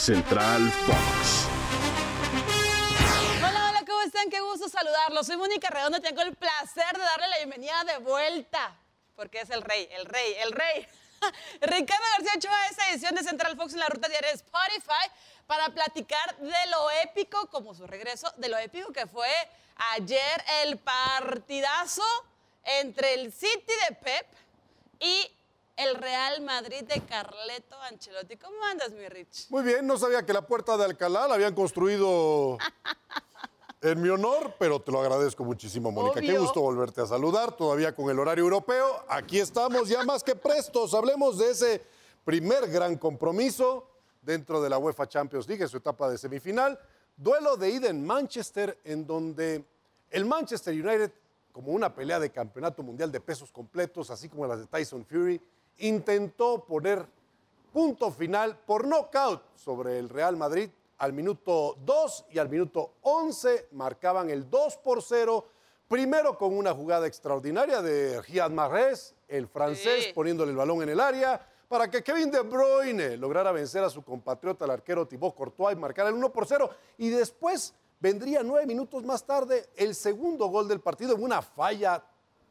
Central Fox. Hola, hola, ¿cómo están? Qué gusto saludarlos. Soy Mónica Redondo tengo el placer de darle la bienvenida de vuelta, porque es el rey, el rey, el rey. Ricardo García Ochoa esta edición de Central Fox en la ruta diaria de Spotify para platicar de lo épico, como su regreso, de lo épico que fue ayer el partidazo entre el City de Pep y el Real Madrid de Carleto Ancelotti. ¿Cómo andas, mi Rich? Muy bien, no sabía que la puerta de Alcalá la habían construido en mi honor, pero te lo agradezco muchísimo, Mónica. Qué gusto volverte a saludar, todavía con el horario europeo. Aquí estamos ya más que prestos. Hablemos de ese primer gran compromiso dentro de la UEFA Champions League, en su etapa de semifinal. Duelo de ida en Manchester, en donde el Manchester United, como una pelea de campeonato mundial de pesos completos, así como las de Tyson Fury, intentó poner punto final por knockout sobre el Real Madrid al minuto 2 y al minuto 11 marcaban el 2 por 0, primero con una jugada extraordinaria de Riyad Mahrez, el francés, Sí. poniéndole el balón en el área, para que Kevin De Bruyne lograra vencer a su compatriota, el arquero Thibaut Courtois, y marcar el 1 por 0. Y después vendría nueve minutos más tarde el segundo gol del partido en una falla,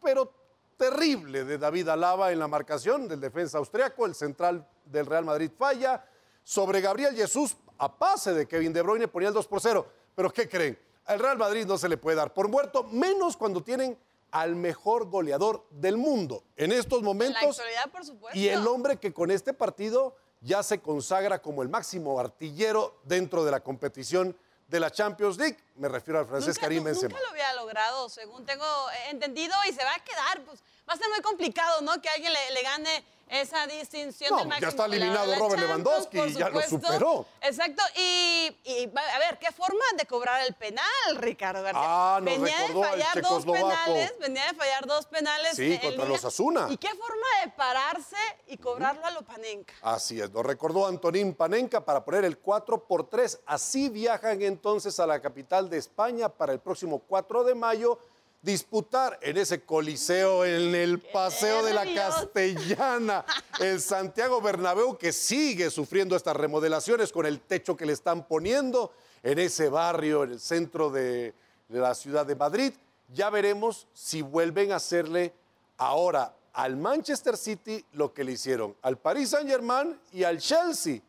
pero terrible de David Alaba en la marcación del defensa austriaco, el central del Real Madrid falla, sobre Gabriel Jesús a pase de Kevin De Bruyne ponía el 2 por 0. Pero ¿qué creen? Al Real Madrid no se le puede dar por muerto, menos cuando tienen al mejor goleador del mundo en estos la momentos por y el hombre que con este partido ya se consagra como el máximo artillero dentro de la competición de la Champions League. Me refiero al francés Nunca- Karim Benzema. Nunca lo había logrado, según tengo entendido, y se va a quedar. Pues va a ser muy complicado, ¿no? Que alguien le, le gane esa distinción No, del ya está eliminado de Robert Champions, Lewandowski, por ya lo superó. Exacto. Y, y, a ver, ¿qué forma de cobrar el penal, Ricardo García? Ah, nos venía de recordó al fallar dos penales, venía de fallar dos penales. Sí, contra los Asuna. ¿Y qué forma de pararse y cobrarlo a lo Panenka? Así es, lo recordó Antonín Panenka para poner el 4 por 3. Así viajan entonces a la capital de España para el próximo 4 de mayo disputar en ese coliseo en el Paseo de la! Castellana, el Santiago Bernabéu que sigue sufriendo estas remodelaciones con el techo que le están poniendo en ese barrio, en el centro de, de la ciudad de Madrid. Ya veremos si vuelven a hacerle ahora al Manchester City lo que le hicieron al Paris Saint-Germain y al Chelsea,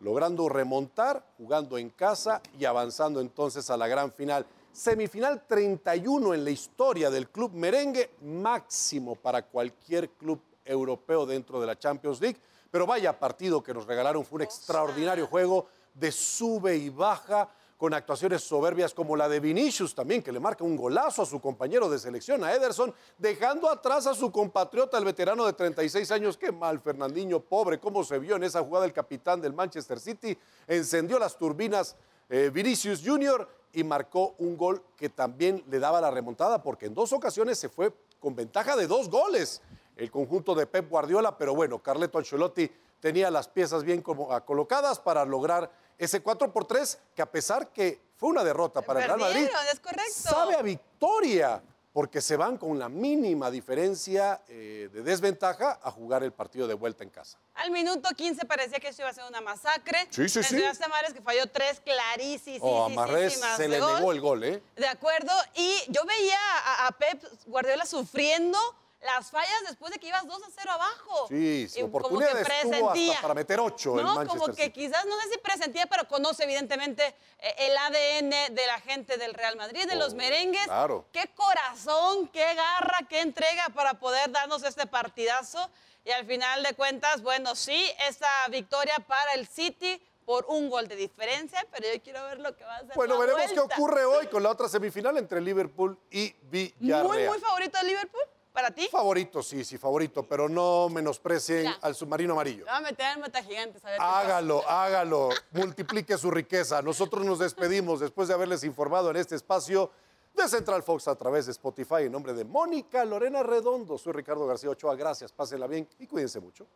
logrando remontar, jugando en casa y avanzando entonces a la gran final. Semifinal 31 en la historia del club merengue, máximo para cualquier club europeo dentro de la Champions League. Pero vaya partido que nos regalaron, fue un extraordinario juego de sube y baja, con actuaciones soberbias como la de Vinicius también, que le marca un golazo a su compañero de selección, a Ederson, dejando atrás a su compatriota, el veterano de 36 años. Qué mal, Fernandinho, pobre, cómo se vio en esa jugada el capitán del Manchester City. Encendió las turbinas eh, Vinicius Jr. y marcó un gol que también le daba la remontada, porque en dos ocasiones se fue con ventaja de dos goles el conjunto de Pep Guardiola, pero bueno, Carleto Ancelotti tenía las piezas bien como- ah, colocadas para lograr ese 4 por 3, que a pesar que fue una derrota para el Real Madrid, es correcto. sabe a victoria, porque se van con la mínima diferencia eh, de desventaja a jugar el partido de vuelta en casa. Al minuto 15 parecía que esto iba a ser una masacre. Sí, sí, sí. Mencionaste a Mares que falló tres clarísimas. O a Marrés se le negó el gol, ¿eh? De acuerdo. Y yo veía a, a Pep Guardiola sufriendo las fallas después de que ibas 2 a 0 abajo. Sí, Y sin como que oportunidades presentía. hasta para meter ocho el No, Manchester como que City. quizás, no sé si presentía, pero conoce evidentemente eh, el ADN de la gente del Real Madrid, de los Oh, merengues. claro. Qué corazón, qué garra, qué entrega para poder darnos este partidazo. Y al final de cuentas, bueno, sí, esa victoria para el City por un gol de diferencia, pero yo quiero ver lo que va a hacer. Bueno, la veremos qué ocurre hoy con la otra semifinal entre Liverpool y Villarreal. Muy, muy favorito de Liverpool, para ti. Favorito, sí, sí, favorito, pero no menosprecien Mira. al submarino amarillo. Lo voy a meter en meta gigantes. A ver. Hágalo, hágalo, multiplique su riqueza. Nosotros nos despedimos después de haberles informado en este espacio de Central Fox a través de Spotify en nombre de Mónica Lorena Redondo. Soy Ricardo García Ochoa. Gracias, pásenla bien y cuídense mucho.